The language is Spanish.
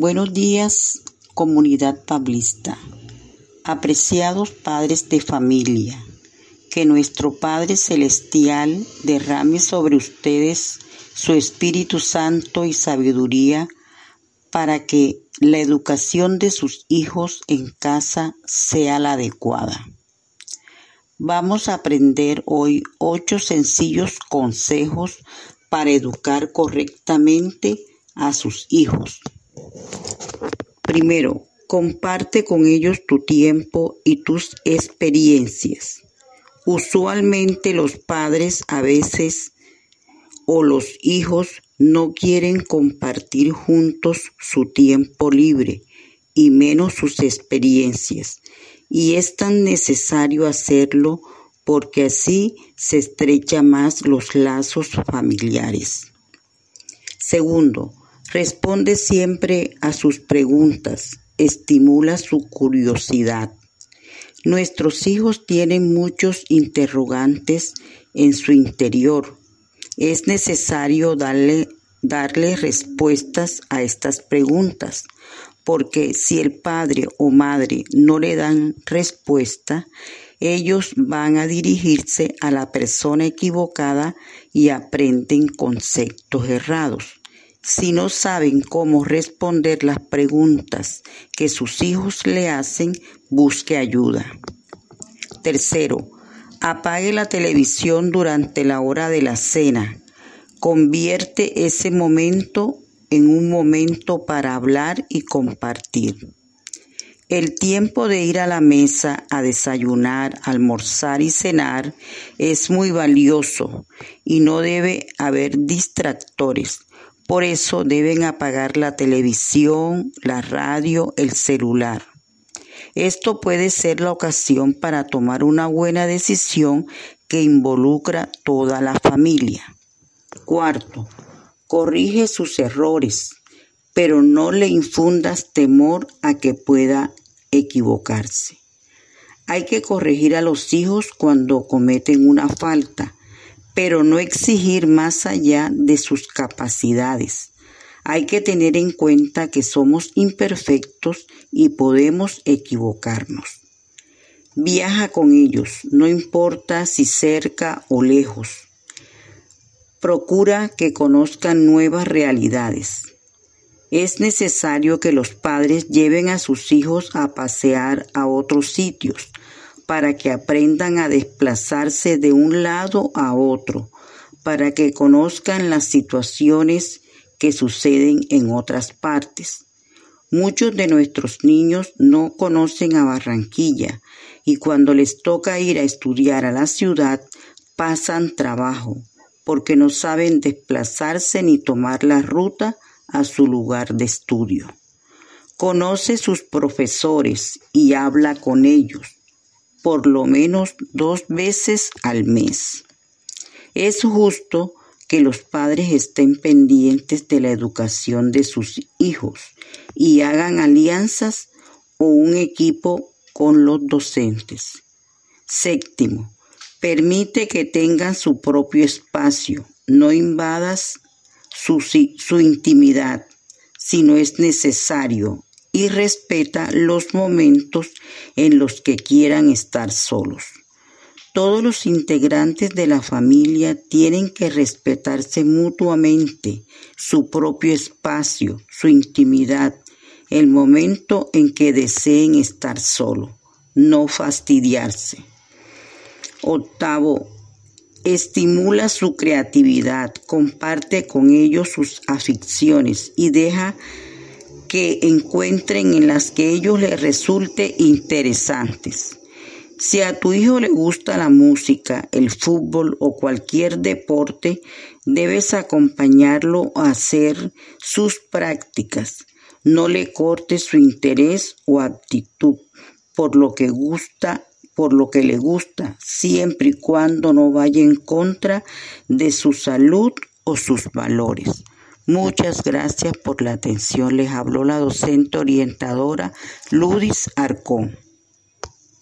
Buenos días, comunidad pablista. Apreciados padres de familia, que nuestro Padre Celestial derrame sobre ustedes su Espíritu Santo y sabiduría para que la educación de sus hijos en casa sea la adecuada. Vamos a aprender hoy ocho sencillos consejos para educar correctamente a sus hijos. Primero, comparte con ellos tu tiempo y tus experiencias. Usualmente los padres a veces o los hijos no quieren compartir juntos su tiempo libre y menos sus experiencias. Y es tan necesario hacerlo porque así se estrecha más los lazos familiares. Segundo, responde siempre a sus preguntas, estimula su curiosidad. Nuestros hijos tienen muchos interrogantes en su interior. Es necesario darle, darle respuestas a estas preguntas, porque si el padre o madre no le dan respuesta, ellos van a dirigirse a la persona equivocada y aprenden conceptos errados. Si no saben cómo responder las preguntas que sus hijos le hacen, busque ayuda. Tercero, apague la televisión durante la hora de la cena. Convierte ese momento en un momento para hablar y compartir. El tiempo de ir a la mesa a desayunar, almorzar y cenar es muy valioso y no debe haber distractores. Por eso deben apagar la televisión, la radio, el celular. Esto puede ser la ocasión para tomar una buena decisión que involucra toda la familia. Cuarto, corrige sus errores, pero no le infundas temor a que pueda equivocarse. Hay que corregir a los hijos cuando cometen una falta, pero no exigir más allá de sus capacidades. Hay que tener en cuenta que somos imperfectos y podemos equivocarnos. Viaja con ellos, no importa si cerca o lejos. Procura que conozcan nuevas realidades. Es necesario que los padres lleven a sus hijos a pasear a otros sitios para que aprendan a desplazarse de un lado a otro, para que conozcan las situaciones que suceden en otras partes. Muchos de nuestros niños no conocen a Barranquilla y cuando les toca ir a estudiar a la ciudad pasan trabajo porque no saben desplazarse ni tomar la ruta a su lugar de estudio. Conoce sus profesores y habla con ellos por lo menos dos veces al mes. Es justo que los padres estén pendientes de la educación de sus hijos y hagan alianzas o un equipo con los docentes. Séptimo, permite que tengan su propio espacio, no invadas su, intimidad si no es necesario y respeta los momentos en los que quieran estar solos. Todos los integrantes de la familia tienen que respetarse mutuamente su propio espacio, su intimidad, el momento en que deseen estar solo, no fastidiarse. Octavo, estimula su creatividad, comparte con ellos sus aficiones y deja que encuentren en las que ellos les resulte interesantes. Si a tu hijo le gusta la música, el fútbol o cualquier deporte, debes acompañarlo a hacer sus prácticas. No le cortes su interés o actitud por lo que gusta por lo que le gusta, siempre y cuando no vaya en contra de su salud o sus valores. Muchas gracias por la atención. Les habló la docente orientadora Ludis Arcón.